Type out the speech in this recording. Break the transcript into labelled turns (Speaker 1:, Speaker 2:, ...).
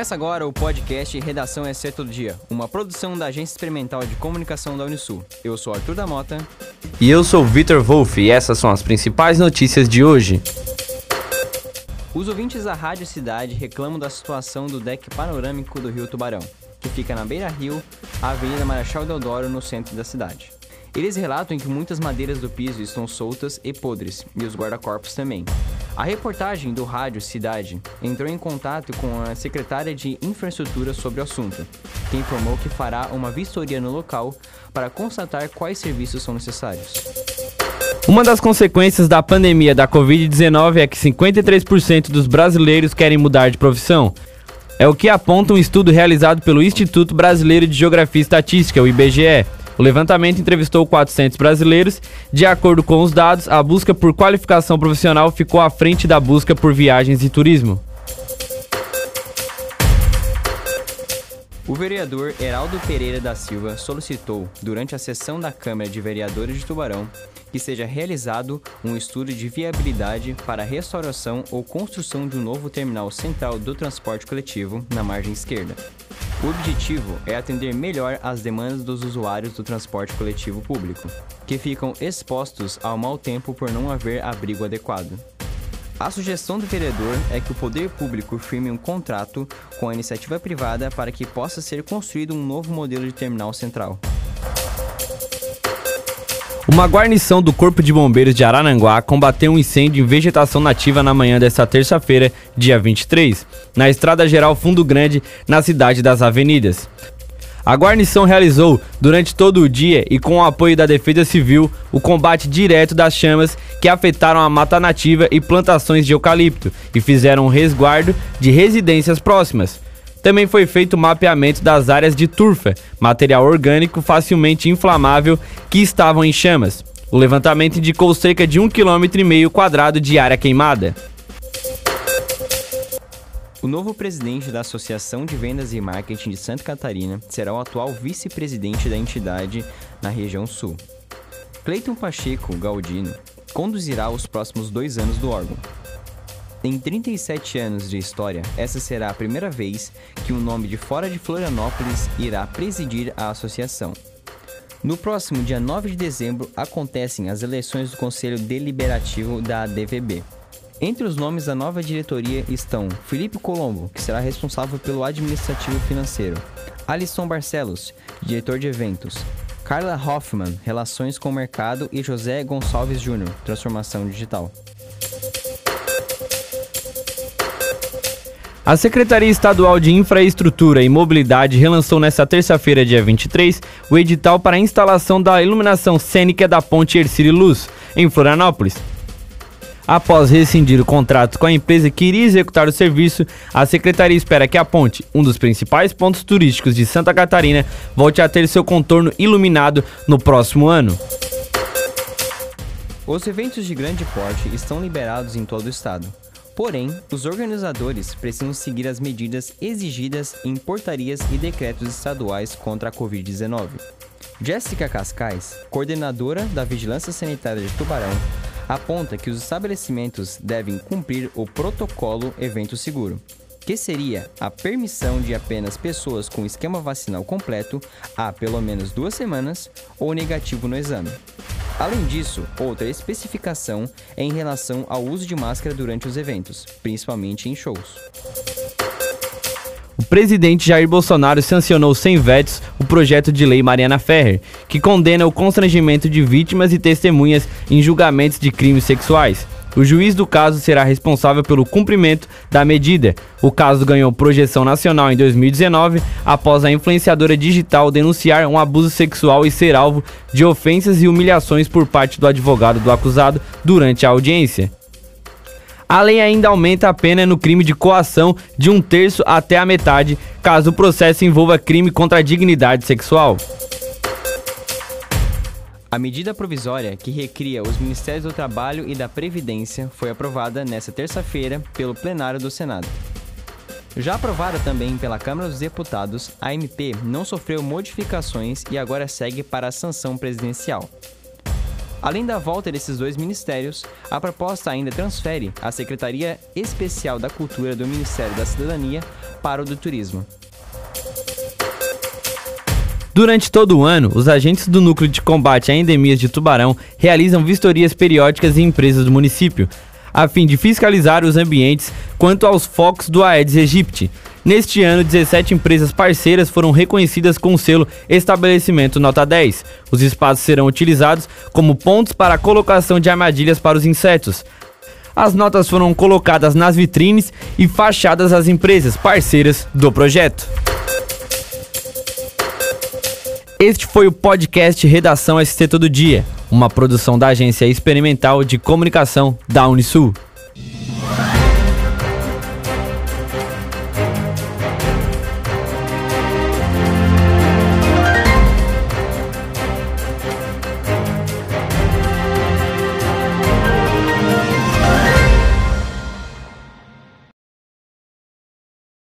Speaker 1: Começa agora o podcast Redação SC Todo Dia, uma produção da Agência Experimental de Comunicação da Unisul. Eu sou Arthur da Mota.
Speaker 2: E eu sou Vitor Wolff e essas são as principais notícias de hoje.
Speaker 1: Os ouvintes da Rádio Cidade reclamam da situação do deck panorâmico do Rio Tubarão, que fica na Beira Rio, a Avenida Marechal Deodoro, no centro da cidade. Eles relatam que muitas madeiras do piso estão soltas e podres, e os guarda-corpos também. A reportagem do Rádio Cidade entrou em contato com a secretária de Infraestrutura sobre o assunto, que informou que fará uma vistoria no local para constatar quais serviços são necessários.
Speaker 2: Uma das consequências da pandemia da Covid-19 é que 53% dos brasileiros querem mudar de profissão. É o que aponta um estudo realizado pelo Instituto Brasileiro de Geografia e Estatística, o IBGE. O levantamento entrevistou 400 brasileiros. De acordo com os dados, a busca por qualificação profissional ficou à frente da busca por viagens e turismo.
Speaker 1: O vereador Heraldo Pereira da Silva solicitou, durante a sessão da Câmara de Vereadores de Tubarão, que seja realizado um estudo de viabilidade para a restauração ou construção de um novo terminal central do transporte coletivo na margem esquerda. O objetivo é atender melhor às demandas dos usuários do transporte coletivo público, que ficam expostos ao mau tempo por não haver abrigo adequado. A sugestão do vereador é que o poder público firme um contrato com a iniciativa privada para que possa ser construído um novo modelo de terminal central.
Speaker 2: Uma guarnição do Corpo de Bombeiros de Araranguá combateu um incêndio em vegetação nativa na manhã desta terça-feira, dia 23, na Estrada Geral Fundo Grande, na cidade das Avenidas. A guarnição realizou, durante todo o dia e com o apoio da Defesa Civil, o combate direto das chamas que afetaram a mata nativa e plantações de eucalipto e fizeram um resguardo de residências próximas. Também foi feito o mapeamento das áreas de turfa, material orgânico facilmente inflamável que estavam em chamas. O levantamento indicou cerca de um quilômetro e meio quadrado de área queimada.
Speaker 1: O novo presidente da Associação de Vendas e Marketing de Santa Catarina será o atual vice-presidente da entidade na região sul. Cleiton Pacheco Galdino conduzirá os próximos dois anos do órgão. Em 37 anos de história, essa será a primeira vez que um nome de fora de Florianópolis irá presidir a associação. No próximo dia 9 de dezembro acontecem as eleições do Conselho Deliberativo da ADVB. Entre os nomes da nova diretoria estão Felipe Colombo, que será responsável pelo administrativo financeiro, Alisson Barcelos, diretor de eventos, Carla Hoffman, relações com o mercado e José Gonçalves Júnior, transformação digital.
Speaker 2: A Secretaria Estadual de Infraestrutura e Mobilidade relançou nesta terça-feira, dia 23, o edital para a instalação da iluminação cênica da Ponte Ercílio Luz, em Florianópolis. Após rescindir o contrato com a empresa que iria executar o serviço, a secretaria espera que a ponte, um dos principais pontos turísticos de Santa Catarina, volte a ter seu contorno iluminado no próximo ano.
Speaker 1: Os eventos de grande porte estão liberados em todo o estado. Porém, os organizadores precisam seguir as medidas exigidas em portarias e decretos estaduais contra a Covid-19. Jéssica Cascais, coordenadora da Vigilância Sanitária de Tubarão, aponta que os estabelecimentos devem cumprir o protocolo Evento Seguro, que seria a permissão de apenas pessoas com esquema vacinal completo há pelo menos duas semanas ou negativo no exame. Além disso, outra especificação é em relação ao uso de máscara durante os eventos, principalmente em shows.
Speaker 2: O presidente Jair Bolsonaro sancionou sem vetos o projeto de lei Mariana Ferrer, que condena o constrangimento de vítimas e testemunhas em julgamentos de crimes sexuais. O juiz do caso será responsável pelo cumprimento da medida. O caso ganhou projeção nacional em 2019 após a influenciadora digital denunciar um abuso sexual e ser alvo de ofensas e humilhações por parte do advogado do acusado durante a audiência. A lei ainda aumenta a pena no crime de coação de um terço até a metade, caso o processo envolva crime contra a dignidade sexual.
Speaker 1: A medida provisória que recria os Ministérios do Trabalho e da Previdência foi aprovada nesta terça-feira pelo plenário do Senado. Já aprovada também pela Câmara dos Deputados, a MP não sofreu modificações e agora segue para a sanção presidencial. Além da volta desses dois ministérios, a proposta ainda transfere a Secretaria Especial da Cultura do Ministério da Cidadania para o do Turismo.
Speaker 2: Durante todo o ano, os agentes do Núcleo de Combate a Endemias de Tubarão realizam vistorias periódicas em empresas do município, a fim de fiscalizar os ambientes quanto aos focos do Aedes aegypti. Neste ano, 17 empresas parceiras foram reconhecidas com o selo Estabelecimento Nota 10. Os espaços serão utilizados como pontos para a colocação de armadilhas para os insetos. As notas foram colocadas nas vitrines e fachadas às empresas parceiras do projeto. Este foi o podcast Redação ST Todo Dia, uma produção da Agência Experimental de Comunicação da Unisul.